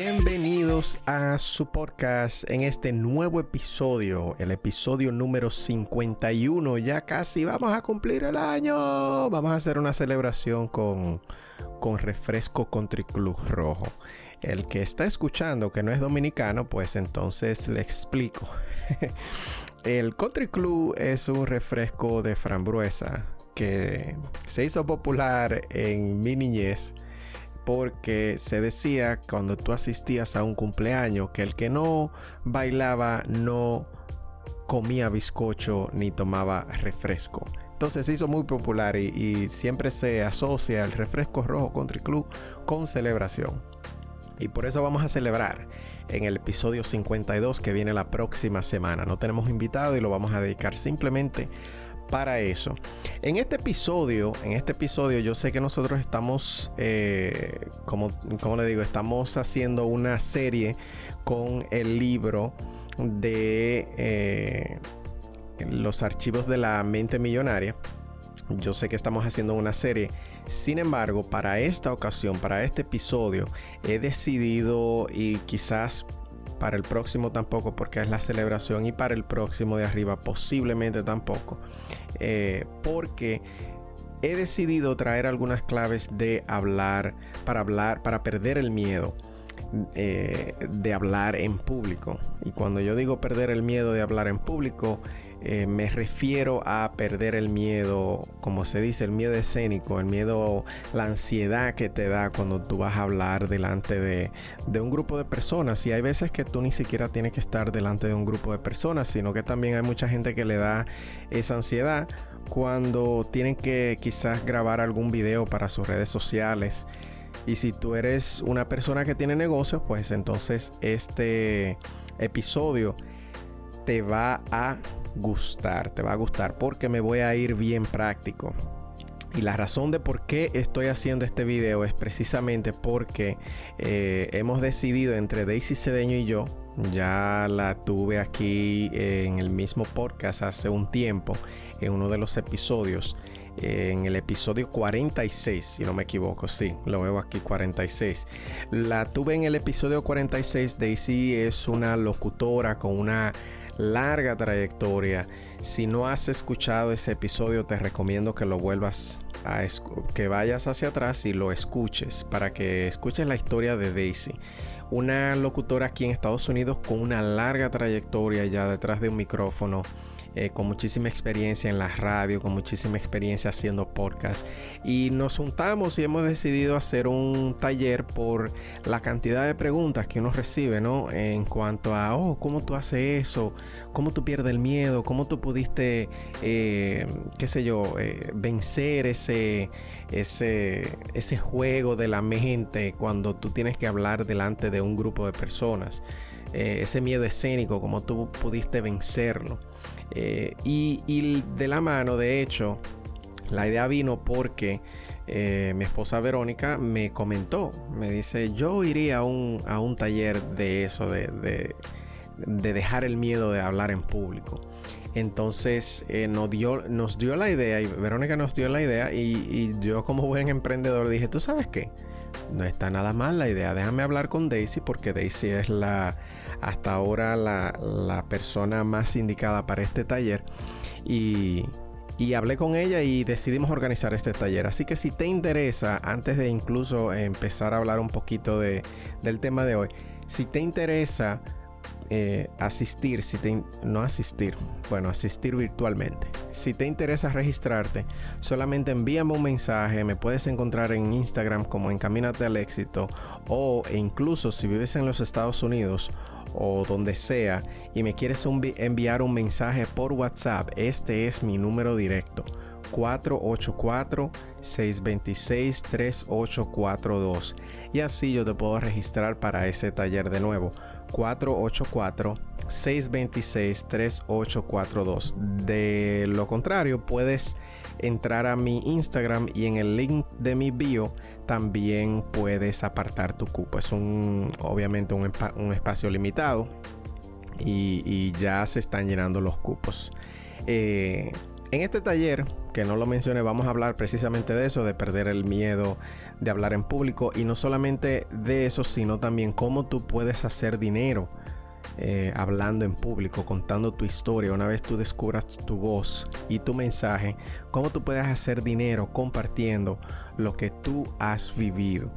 Bienvenidos a su podcast en este nuevo episodio, el episodio número 51. Ya casi vamos a cumplir el año. Vamos a hacer una celebración con, con refresco Country Club Rojo. El que está escuchando que no es dominicano, pues entonces le explico. el Country Club es un refresco de frambuesa que se hizo popular en mi niñez porque se decía cuando tú asistías a un cumpleaños que el que no bailaba no comía bizcocho ni tomaba refresco. Entonces se hizo muy popular y, siempre se asocia el refresco rojo Country Club con celebración. Y por eso vamos a celebrar en el episodio 52 que viene la próxima semana. No tenemos invitado y lo vamos a dedicar simplemente para eso. En este episodio, en este episodio yo sé que nosotros estamos, eh, como, como le digo, estamos haciendo una serie con el libro de eh, los archivos de la mente millonaria. Yo sé que estamos haciendo una serie. Sin embargo, para esta ocasión, para este episodio, he decidido y quizás para el próximo tampoco porque es la celebración y para el próximo de arriba posiblemente tampoco. Eh, porque he decidido traer algunas claves de hablar para hablar, para perder el miedo. Eh, de hablar en público y cuando yo digo perder el miedo de hablar en público eh, me refiero a perder el miedo, como se dice, el miedo escénico, el miedo, la ansiedad que te da cuando tú vas a hablar delante de, un grupo de personas. Y hay veces que tú ni siquiera tienes que estar delante de un grupo de personas, sino que también hay mucha gente que le da esa ansiedad cuando tienen que quizás grabar algún video para sus redes sociales. Y si tú eres una persona que tiene negocios, pues entonces este episodio te va a gustar, te va a gustar porque me voy a ir bien práctico. Y la razón de por qué estoy haciendo este video es precisamente porque eh, hemos decidido entre Daisy Cedeño y yo, ya la tuve aquí en el mismo podcast hace un tiempo, en uno de los episodios, en el episodio 46, si no me equivoco, sí, lo veo aquí 46. La tuve en el episodio 46, Daisy es una locutora con una larga trayectoria. Si no has escuchado ese episodio, te recomiendo que lo vuelvas a que vayas hacia atrás y lo escuches para que escuches la historia de Daisy. Una locutora aquí en Estados Unidos con una larga trayectoria ya detrás de un micrófono eh, con muchísima experiencia en la radio, con muchísima experiencia haciendo podcast. Y nos juntamos y hemos decidido hacer un taller por la cantidad de preguntas que uno recibe, ¿no? En cuanto a, oh, ¿cómo tú haces eso? ¿Cómo tú pierdes el miedo? ¿Cómo tú pudiste, eh, qué sé yo, eh, vencer ese, ese, ese juego de la mente cuando tú tienes que hablar delante de un grupo de personas? Ese miedo escénico, cómo tú pudiste vencerlo. Eh, y, de la mano, de hecho, la idea vino porque eh, mi esposa Verónica me comentó, me dice, yo iría a un, a un taller de eso, de, de, dejar el miedo de hablar en público. Entonces eh, nos, dio, nos dio la idea y Verónica nos dio la idea y, y, yo como buen emprendedor dije, ¿tú sabes qué? No está nada mal la idea, déjame hablar con Daisy porque Daisy es la, hasta ahora la, persona más indicada para este taller. Y, hablé con ella y decidimos organizar este taller. Así que si te interesa, antes de incluso empezar a hablar un poquito de, del tema de hoy, si te interesa eh, asistir, si te, no asistir, bueno, asistir virtualmente. Si te interesa registrarte, solamente envíame un mensaje, me puedes encontrar en Instagram como Encamínate al éxito o incluso si vives en los Estados Unidos o donde sea y me quieres enviar un mensaje por WhatsApp, este es mi número directo. 484-626-3842 y así yo te puedo registrar para ese taller de nuevo 484-626-3842 de lo contrario puedes entrar a mi Instagram y en el link de mi bio también puedes apartar tu cupo. Es un obviamente un, espacio limitado y, ya se están llenando los cupos. Eh, en este taller, que no lo mencioné, vamos a hablar precisamente de eso, de perder el miedo de hablar en público y no solamente de eso, sino también cómo tú puedes hacer dinero eh, hablando en público, contando tu historia. Una vez tú descubras tu voz y tu mensaje, cómo tú puedes hacer dinero compartiendo lo que tú has vivido.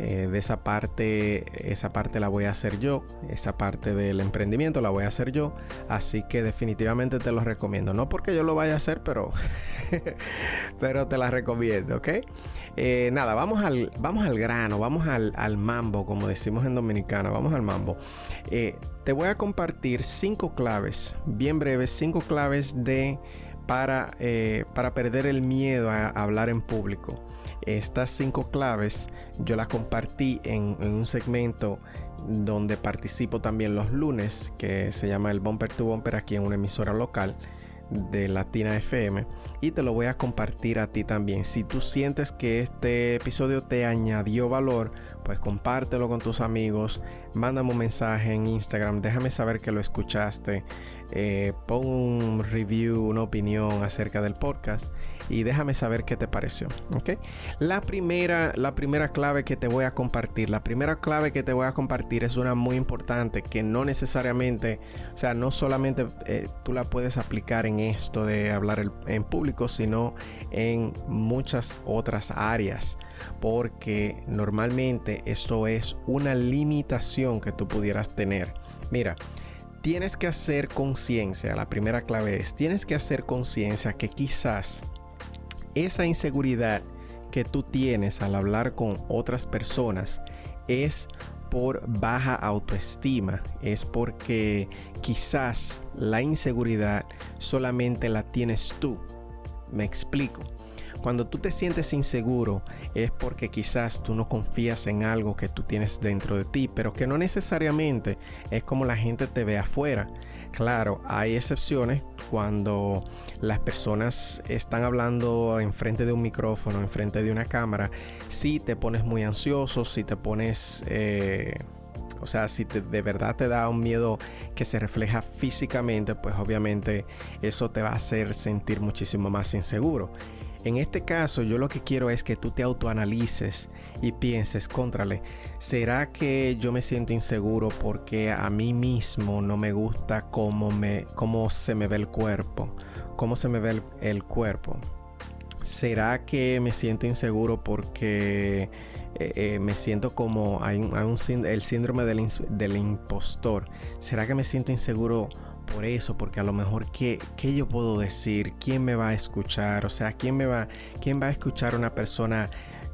Eh, de esa parte, esa parte la voy a hacer yo, esa parte del emprendimiento la voy a hacer yo, así que definitivamente te lo recomiendo, no porque yo lo vaya a hacer, pero, pero te la recomiendo, ¿ok? Eh, nada, vamos al, vamos al grano, vamos al, mambo, como decimos en Dominicana, vamos al mambo. Eh, te voy a compartir cinco claves, bien breves, cinco claves de para, para perder el miedo a hablar en público. Estas cinco claves yo las compartí en, un segmento donde participo también los lunes, que se llama el Bumper to Bumper aquí en una emisora local de Latina FM y te lo voy a compartir a ti también. Si tú sientes que este episodio te añadió valor, pues compártelo con tus amigos, mándame un mensaje en Instagram, déjame saber que lo escuchaste, eh, pon un review, una opinión acerca del podcast y déjame saber qué te pareció. ¿ok? La, primera, la primera clave que te voy a compartir, la primera clave que te voy a compartir es una muy importante que no necesariamente, o sea, no solamente eh, tú la puedes aplicar en esto de hablar en público, sino en muchas otras áreas. Porque normalmente esto es una limitación que tú pudieras tener. Mira, tienes que hacer conciencia, la primera clave es, tienes que hacer conciencia que quizás esa inseguridad que tú tienes al hablar con otras personas es por baja autoestima, es porque quizás la inseguridad solamente la tienes tú. Me explico. Cuando tú te sientes inseguro es porque quizás tú no confías en algo que tú tienes dentro de ti, pero que no necesariamente es como la gente te ve afuera. Claro, hay excepciones cuando las personas están hablando enfrente de un micrófono, enfrente de una cámara, si te pones muy ansioso, si te pones... Eh, o sea, si de verdad te da un miedo que se refleja físicamente, pues obviamente eso te va a hacer sentir muchísimo más inseguro. En este caso, yo lo que quiero es que tú te autoanalices y pienses, contrale, ¿será que yo me siento inseguro porque a mí mismo no me gusta cómo, me, cómo se me ve el cuerpo? ¿Cómo se me ve el, cuerpo? ¿Será que me siento inseguro porque eh, eh, me siento como hay, un, el síndrome del, del impostor? ¿Será que me siento inseguro por eso, porque a lo mejor ¿qué, ¿qué, yo puedo decir, quién me va a escuchar, o sea, quién me va, quién va a escuchar una persona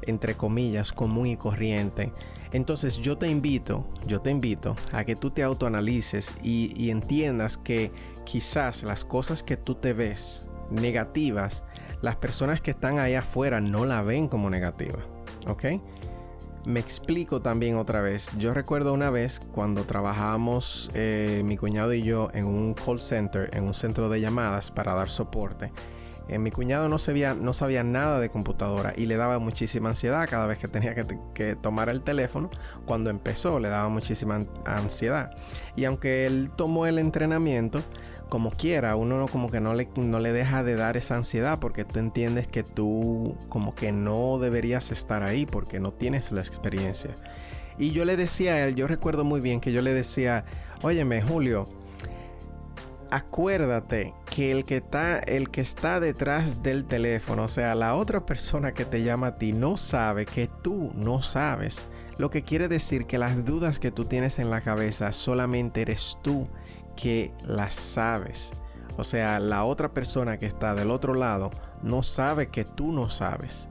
entre comillas común y corriente. Entonces yo te invito, yo te invito a que tú te autoanalices y, y entiendas que quizás las cosas que tú te ves negativas, las personas que están ahí afuera no la ven como negativa, ¿ok? Me explico también otra vez. Yo recuerdo una vez cuando trabajábamos eh, mi cuñado y yo en un call center, en un centro de llamadas para dar soporte. Eh, mi cuñado no sabía, no sabía nada de computadora y le daba muchísima ansiedad cada vez que tenía que tomar el teléfono. Cuando empezó le daba muchísima ansiedad. Y aunque él tomó el entrenamiento, como quiera, uno no, como que no le, no le deja de dar esa ansiedad porque tú entiendes que tú como que no deberías estar ahí porque no tienes la experiencia. Y yo le decía a él, yo recuerdo muy bien que yo le decía, óyeme Julio, acuérdate que el que está, el que está detrás del teléfono, o sea, la otra persona que te llama a ti no sabe que tú no sabes. Lo que quiere decir que las dudas que tú tienes en la cabeza solamente eres tú que las sabes. O sea, la otra persona que está del otro lado no sabe que tú no sabes.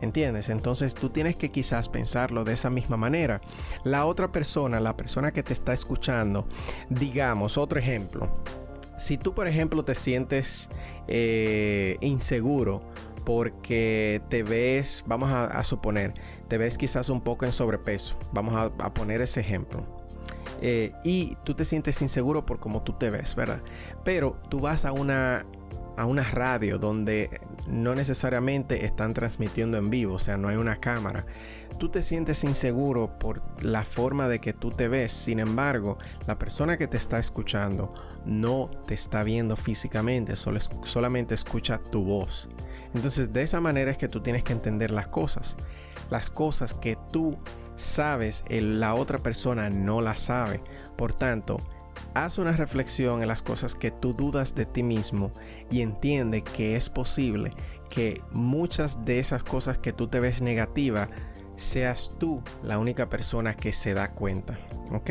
¿Entiendes? Entonces tú tienes que quizás pensarlo de esa misma manera. La otra persona, la persona que te está escuchando, digamos, otro ejemplo. Si tú, por ejemplo, te sientes eh, inseguro porque te ves, vamos a, suponer, te ves quizás un poco en sobrepeso. Vamos a, poner ese ejemplo. Eh, y tú te sientes inseguro por cómo tú te ves, ¿verdad? Pero tú vas a una a una radio donde no necesariamente están transmitiendo en vivo, o sea, no hay una cámara. Tú te sientes inseguro por la forma de que tú te ves, sin embargo, la persona que te está escuchando no te está viendo físicamente, solo, solamente escucha tu voz. Entonces, de esa manera es que tú tienes que entender las cosas. Las cosas que tú sabes, la otra persona no las sabe. Por tanto, Haz una reflexión en las cosas que tú dudas de ti mismo y entiende que es posible que muchas de esas cosas que tú te ves negativa seas tú la única persona que se da cuenta. ¿Ok?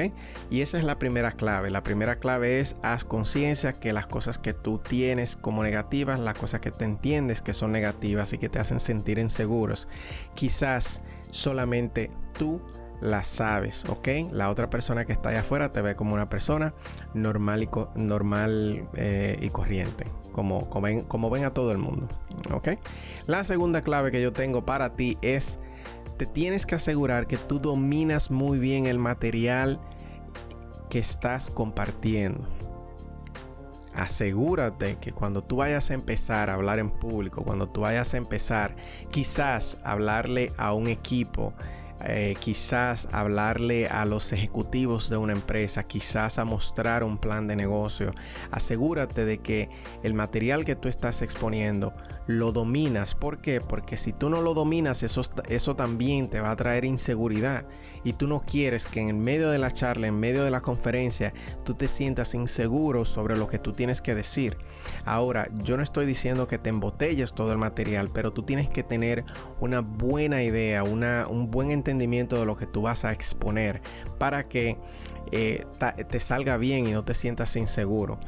Y esa es la primera clave. La primera clave es haz conciencia que las cosas que tú tienes como negativas, las cosas que tú entiendes que son negativas y que te hacen sentir inseguros, quizás solamente tú la sabes, ¿ok? La otra persona que está allá afuera te ve como una persona normal y, normal, eh, y corriente, como, ven, como ven a todo el mundo, ¿ok? La segunda clave que yo tengo para ti es, te tienes que asegurar que tú dominas muy bien el material que estás compartiendo. Asegúrate que cuando tú vayas a empezar a hablar en público, cuando tú vayas a empezar quizás a hablarle a un equipo, eh, quizás hablarle a los ejecutivos de una empresa, quizás a mostrar un plan de negocio. Asegúrate de que el material que tú estás exponiendo lo dominas. ¿Por qué? Porque si tú no lo dominas, eso, eso también te va a traer inseguridad. Y tú no quieres que en medio de la charla, en medio de la conferencia, tú te sientas inseguro sobre lo que tú tienes que decir. Ahora, yo no estoy diciendo que te embotelles todo el material, pero tú tienes que tener una buena idea, una, un buen entendimiento de lo que tú vas a exponer para que eh, te salga bien y no te sientas inseguro.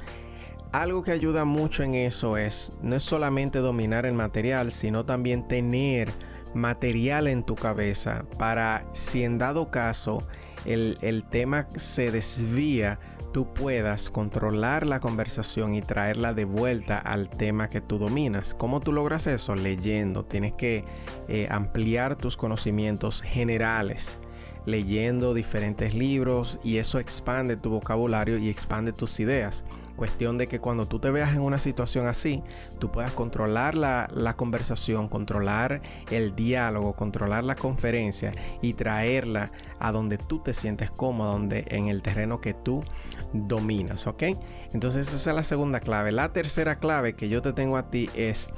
Algo que ayuda mucho en eso es no es solamente dominar el material, sino también tener material en tu cabeza para si en dado caso el, el tema se desvía, tú puedas controlar la conversación y traerla de vuelta al tema que tú dominas. ¿Cómo tú logras eso? Leyendo. Tienes que eh, ampliar tus conocimientos generales leyendo diferentes libros y eso expande tu vocabulario y expande tus ideas. Cuestión de que cuando tú te veas en una situación así, tú puedas controlar la, conversación, controlar el diálogo, controlar la conferencia y traerla a donde tú te sientes cómodo, donde en el terreno que tú dominas, ¿ok? Entonces esa es la segunda clave. La tercera clave que yo te tengo a ti es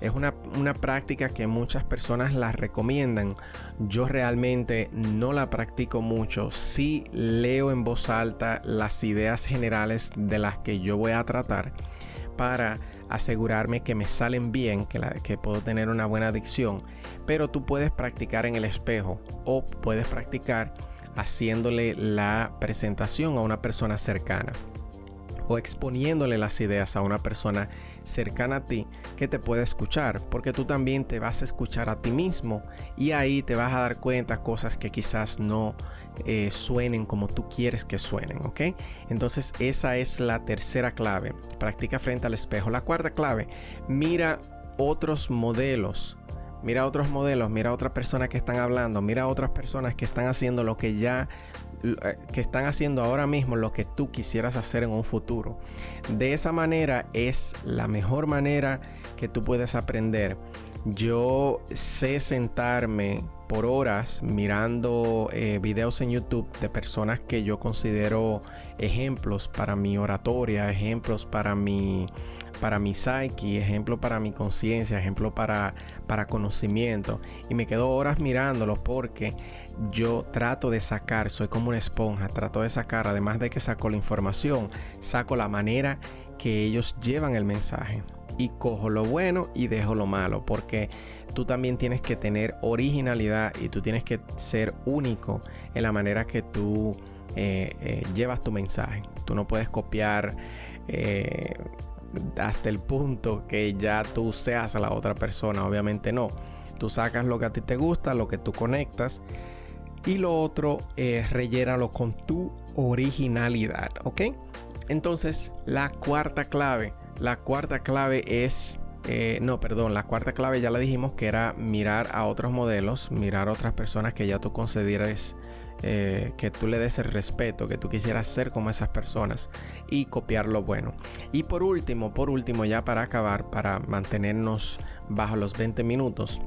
es una, práctica que muchas personas la recomiendan. Yo realmente no la practico mucho. Sí leo en voz alta las ideas generales de las que yo voy a tratar para asegurarme que me salen bien, que, que puedo tener una buena dicción. Pero tú puedes practicar en el espejo o puedes practicar haciéndole la presentación a una persona cercana o exponiéndole las ideas a una persona cercana a ti que te puede escuchar, porque tú también te vas a escuchar a ti mismo y ahí te vas a dar cuenta cosas que quizás no eh, suenen como tú quieres que suenen, ¿ok? Entonces esa es la tercera clave, practica frente al espejo. La cuarta clave, mira otros modelos mira otros modelos, mira otras personas que están hablando, mira otras personas que están haciendo lo que ya eh, que están haciendo ahora mismo lo que tú quisieras hacer en un futuro. De esa manera es la mejor manera que tú puedes aprender. Yo sé sentarme por horas mirando eh, videos en YouTube de personas que yo considero ejemplos para mi oratoria, ejemplos para mi para mi psyche, ejemplo para mi conciencia, ejemplo para, para conocimiento. Y me quedo horas mirándolos porque yo trato de sacar, soy como una esponja, trato de sacar, además de que saco la información, saco la manera que ellos llevan el mensaje. Y cojo lo bueno y dejo lo malo, porque tú también tienes que tener originalidad y tú tienes que ser único en la manera que tú eh, eh, llevas tu mensaje. Tú no puedes copiar eh, hasta el punto que ya tú seas a la otra persona, obviamente no Tú sacas lo que a ti te gusta, lo que tú conectas. Y lo otro es rellénalo con tu originalidad, ¿ok? Entonces, la cuarta clave. La cuarta clave es eh, no, perdón, la cuarta clave ya la dijimos que era mirar a otros modelos, mirar a otras personas que ya tú consideres eh, que tú le des el respeto, que tú quisieras ser como esas personas y copiar lo bueno. Y por último, por último, ya para acabar, para mantenernos bajo los 20 minutos.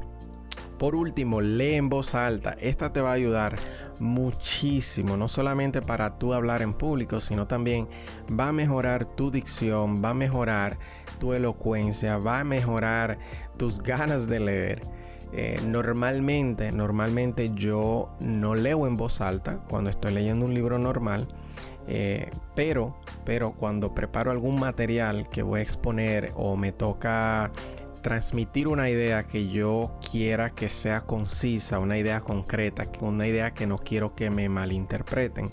Por último, lee en voz alta. Esta te va a ayudar muchísimo, no solamente para tú hablar en público, sino también va a mejorar tu dicción, va a mejorar tu elocuencia, va a mejorar tus ganas de leer. Eh, normalmente, normalmente yo no leo en voz alta cuando estoy leyendo un libro normal, eh, pero, pero cuando preparo algún material que voy a exponer o me toca transmitir una idea que yo quiera que sea concisa, una idea concreta, una idea que no quiero que me malinterpreten.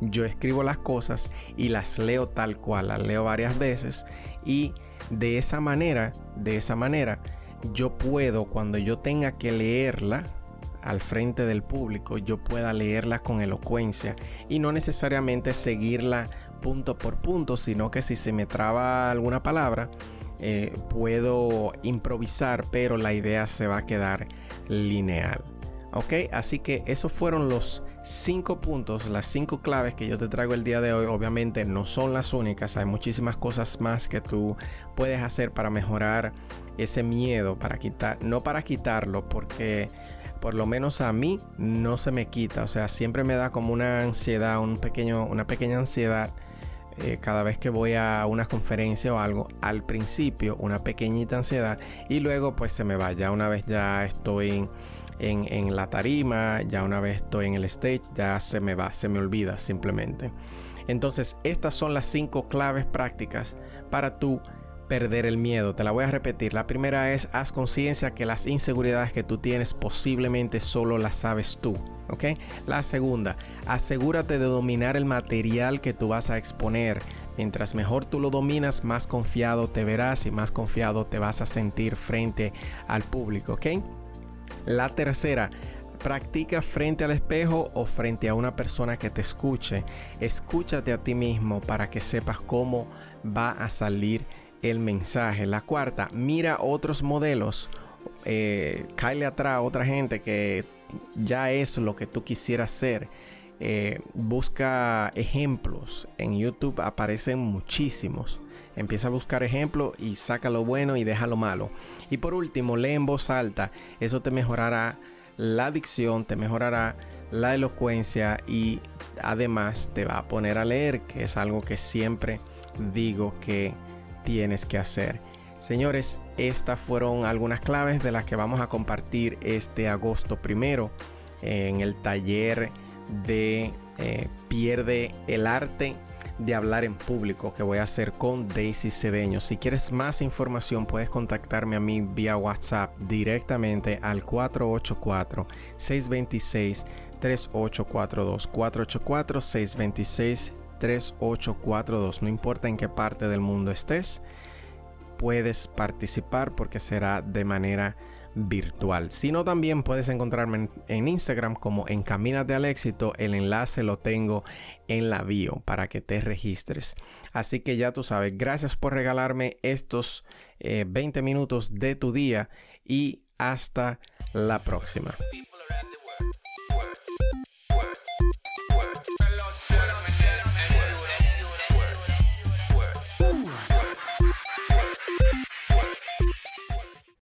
Yo escribo las cosas y las leo tal cual, las leo varias veces y de esa manera, de esa manera, yo puedo, cuando yo tenga que leerla al frente del público, yo pueda leerla con elocuencia y no necesariamente seguirla punto por punto, sino que si se me traba alguna palabra, eh, puedo improvisar, pero la idea se va a quedar lineal. Ok, así que esos fueron los cinco puntos, las cinco claves que yo te traigo el día de hoy. Obviamente no son las únicas, hay muchísimas cosas más que tú puedes hacer para mejorar ese miedo para quitar, no para quitarlo, porque por lo menos a mí no se me quita, o sea, siempre me da como una ansiedad, un pequeño, una pequeña ansiedad eh, cada vez que voy a una conferencia o algo, al principio una pequeñita ansiedad y luego pues se me va, ya una vez ya estoy en, en la tarima, ya una vez estoy en el stage, ya se me va, se me olvida simplemente. Entonces, estas son las cinco claves prácticas para tu perder el miedo. Te la voy a repetir. La primera es haz conciencia que las inseguridades que tú tienes posiblemente solo las sabes tú. ¿Ok? La segunda, asegúrate de dominar el material que tú vas a exponer. Mientras mejor tú lo dominas, más confiado te verás y más confiado te vas a sentir frente al público. ¿Ok? La tercera, Practica frente al espejo o frente a una persona que te escuche. Escúchate a ti mismo para que sepas cómo va a salir el mensaje. La cuarta, mira otros modelos. Eh, atrás a otra gente que ya es lo que tú quisieras ser. Eh, busca ejemplos. En YouTube aparecen muchísimos. Empieza a buscar ejemplos y saca lo bueno y deja lo malo. Y por último, lee en voz alta. Eso te mejorará la dicción, te mejorará la elocuencia y además te va a poner a leer, que es algo que siempre digo que tienes que hacer. Señores, estas fueron algunas claves de las que vamos a compartir este agosto primero en el taller de eh, Pierde el arte de hablar en público que voy a hacer con Daisy Cedeño. Si quieres más información puedes contactarme a mí vía WhatsApp directamente al 484 626 3842 484 626 3842. No importa en qué parte del mundo estés, puedes participar porque será de manera virtual. Si no, también puedes encontrarme en, Instagram como en Camínate al Éxito. El enlace lo tengo en la bio para que te registres. Así que ya tú sabes, gracias por regalarme estos 20 eh, minutos de tu día y hasta la próxima.